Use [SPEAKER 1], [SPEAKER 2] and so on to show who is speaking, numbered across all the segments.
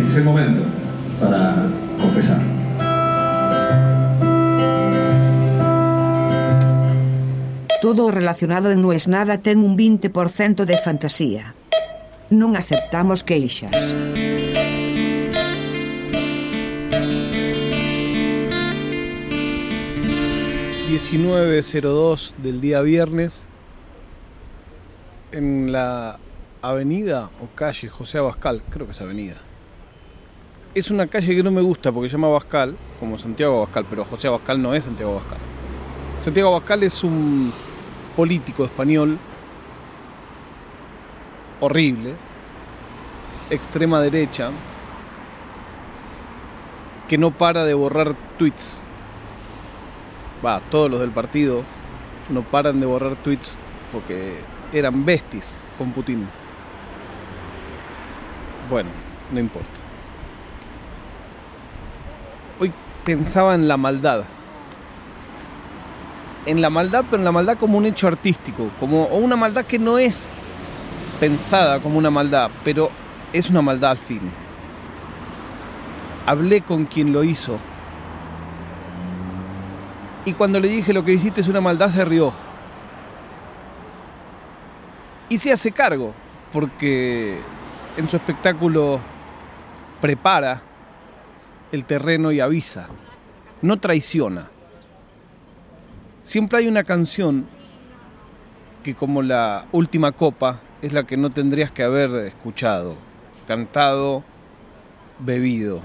[SPEAKER 1] Este es el momento para confesar.
[SPEAKER 2] Todo o relacionado en No es nada ten un 20% de fantasía. Non aceptamos queixas.
[SPEAKER 3] 19.02 del día viernes en la avenida o calle José Abascal, creo que es avenida. Es una calle que no me gusta porque se llama Abascal, como Santiago Abascal, pero José Abascal no es Santiago Abascal. Santiago Abascal es un político español horrible, extrema derecha, que no para de borrar tweets va, todos los del partido no paran de borrar tweets porque eran besties con Putin. Bueno, no importa. Hoy pensaba en la maldad. En la maldad, pero en la maldad como un hecho artístico, como o una maldad que no es pensada como una maldad, pero es una maldad al fin. Hablé con quien lo hizo y cuando le dije lo que hiciste es una maldad se rió. Y se hace cargo, porque en su espectáculo prepara el terreno y avisa, no traiciona. Siempre hay una canción que como la última copa es la que no tendrías que haber escuchado, cantado, bebido.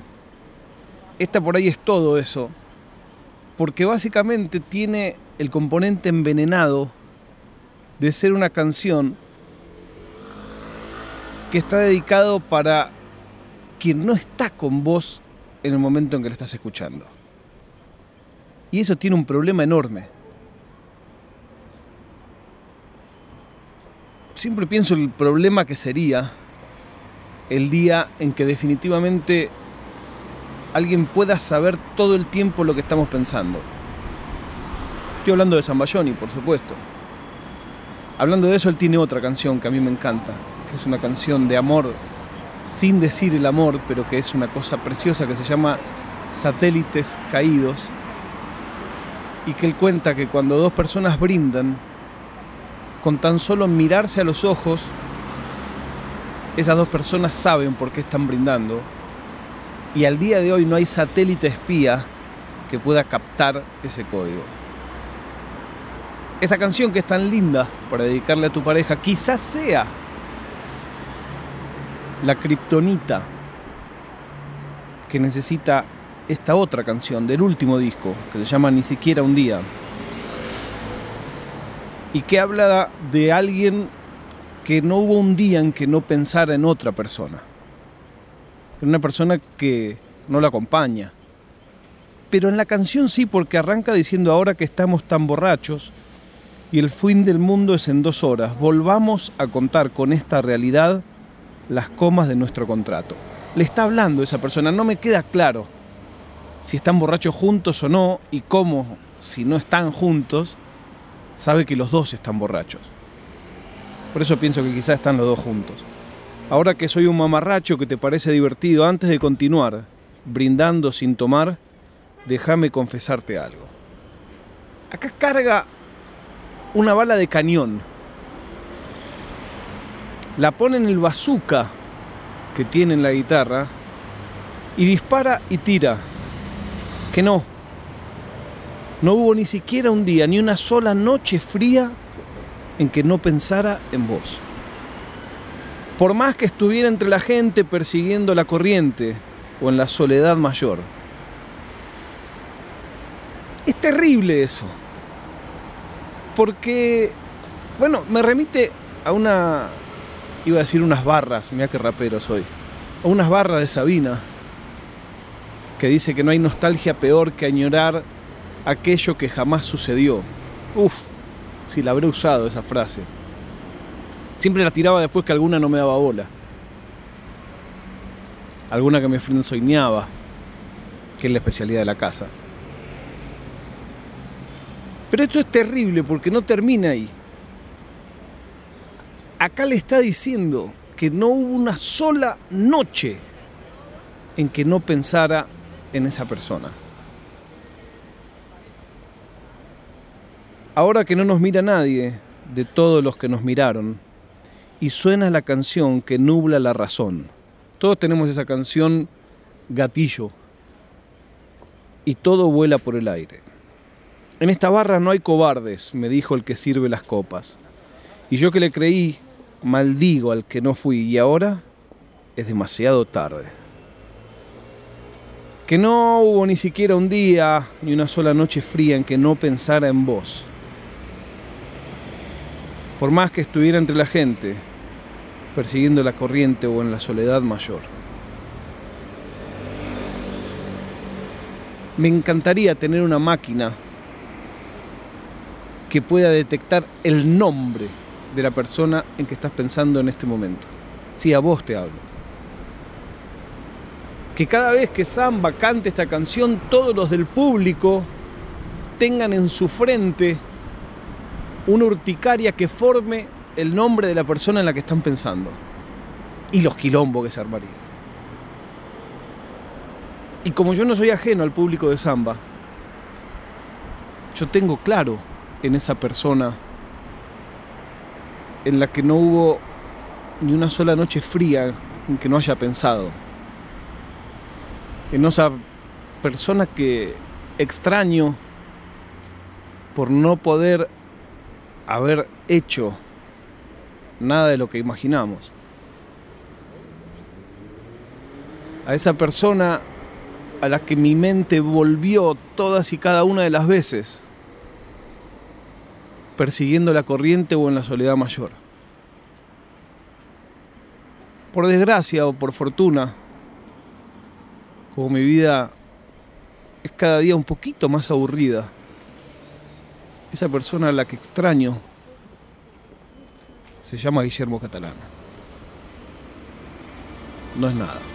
[SPEAKER 3] Esta por ahí es todo eso, porque básicamente tiene el componente envenenado de ser una canción que está dedicado para quien no está con vos en el momento en que la estás escuchando. Y eso tiene un problema enorme. Siempre pienso el problema que sería el día en que definitivamente alguien pueda saber todo el tiempo lo que estamos pensando. Estoy hablando de Zambayoni, por supuesto. Hablando de eso, él tiene otra canción que a mí me encanta, que es una canción de amor, sin decir el amor, pero que es una cosa preciosa que se llama Satélites Caídos, y que él cuenta que cuando dos personas brindan, con tan solo mirarse a los ojos, esas dos personas saben por qué están brindando y al día de hoy no hay satélite espía que pueda captar ese código. Esa canción que es tan linda para dedicarle a tu pareja quizás sea la kriptonita que necesita esta otra canción del último disco que se llama Ni siquiera un día y que habla de alguien que no hubo un día en que no pensara en otra persona una persona que no la acompaña. Pero en la canción sí, porque arranca diciendo ahora que estamos tan borrachos y el fin del mundo es en dos horas, volvamos a contar con esta realidad las comas de nuestro contrato. Le está hablando esa persona, no me queda claro si están borrachos juntos o no y cómo, si no están juntos, sabe que los dos están borrachos. Por eso pienso que quizás están los dos juntos. Ahora que soy un mamarracho que te parece divertido, antes de continuar brindando sin tomar, déjame confesarte algo. Acá carga una bala de cañón. La pone en el bazooka que tiene en la guitarra y dispara y tira. Que no. No hubo ni siquiera un día, ni una sola noche fría en que no pensara en vos por más que estuviera entre la gente persiguiendo la corriente o en la soledad mayor. Es terrible eso, porque, bueno, me remite a una, iba a decir unas barras, mira qué rapero soy, a unas barras de Sabina, que dice que no hay nostalgia peor que añorar aquello que jamás sucedió. Uf, si la habré usado esa frase. Siempre la tiraba después que alguna no me daba bola. Alguna que me frenzoineaba, que es la especialidad de la casa. Pero esto es terrible porque no termina ahí. Acá le está diciendo que no hubo una sola noche en que no pensara en esa persona. Ahora que no nos mira nadie de todos los que nos miraron, y suena la canción que nubla la razón. Todos tenemos esa canción gatillo, y todo vuela por el aire. En esta barra no hay cobardes, me dijo el que sirve las copas. Y yo que le creí, maldigo al que no fui, y ahora es demasiado tarde. Que no hubo ni siquiera un día, ni una sola noche fría en que no pensara en vos por más que estuviera entre la gente, persiguiendo la corriente o en la soledad mayor. Me encantaría tener una máquina que pueda detectar el nombre de la persona en que estás pensando en este momento. Sí, a vos te hablo. Que cada vez que Samba cante esta canción, todos los del público tengan en su frente una urticaria que forme el nombre de la persona en la que están pensando. Y los quilombos que se armarían. Y como yo no soy ajeno al público de samba, yo tengo claro en esa persona en la que no hubo ni una sola noche fría en que no haya pensado. En esa persona que extraño por no poder haber hecho nada de lo que imaginamos. A esa persona a la que mi mente volvió todas y cada una de las veces, persiguiendo la corriente o en la soledad mayor. Por desgracia o por fortuna, como mi vida es cada día un poquito más aburrida, esa persona a la que extraño se llama Guillermo Catalano. No es nada.